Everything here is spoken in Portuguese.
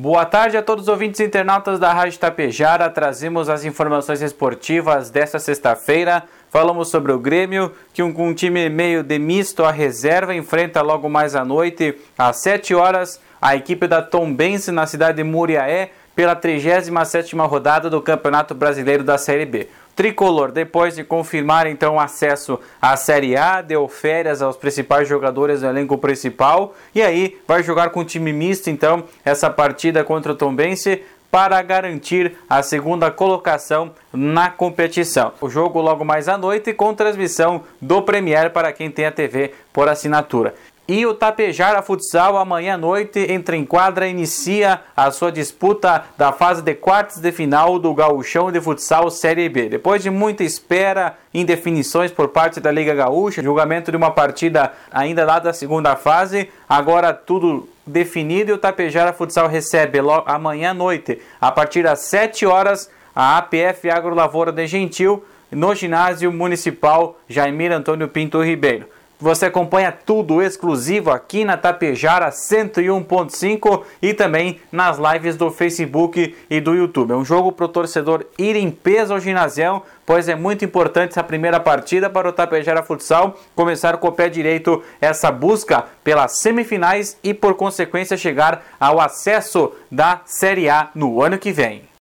Boa tarde a todos os ouvintes internautas da Rádio Tapejara. Trazemos as informações esportivas desta sexta-feira. Falamos sobre o Grêmio, que um, um time meio de misto a reserva enfrenta logo mais à noite, às 7 horas, a equipe da Tombense na cidade de Muriaé pela 37ª rodada do Campeonato Brasileiro da Série B. Tricolor, depois de confirmar então o acesso à Série A, deu férias aos principais jogadores do elenco principal e aí vai jogar com time misto então essa partida contra o Tombense para garantir a segunda colocação na competição. O jogo logo mais à noite com transmissão do Premier para quem tem a TV por assinatura. E o Tapejara Futsal amanhã à noite entra em quadra e inicia a sua disputa da fase de quartos de final do Gauchão de Futsal Série B. Depois de muita espera, indefinições por parte da Liga Gaúcha, julgamento de uma partida ainda lá da segunda fase, agora tudo definido e o Tapejara Futsal recebe amanhã à noite, a partir das 7 horas, a APF Agro Lavoura de Gentil no ginásio municipal Jaimir Antônio Pinto Ribeiro. Você acompanha tudo exclusivo aqui na Tapejara 101.5 e também nas lives do Facebook e do YouTube. É um jogo para o torcedor ir em peso ao ginásio, pois é muito importante essa primeira partida para o Tapejara Futsal começar com o pé direito essa busca pelas semifinais e por consequência chegar ao acesso da Série A no ano que vem.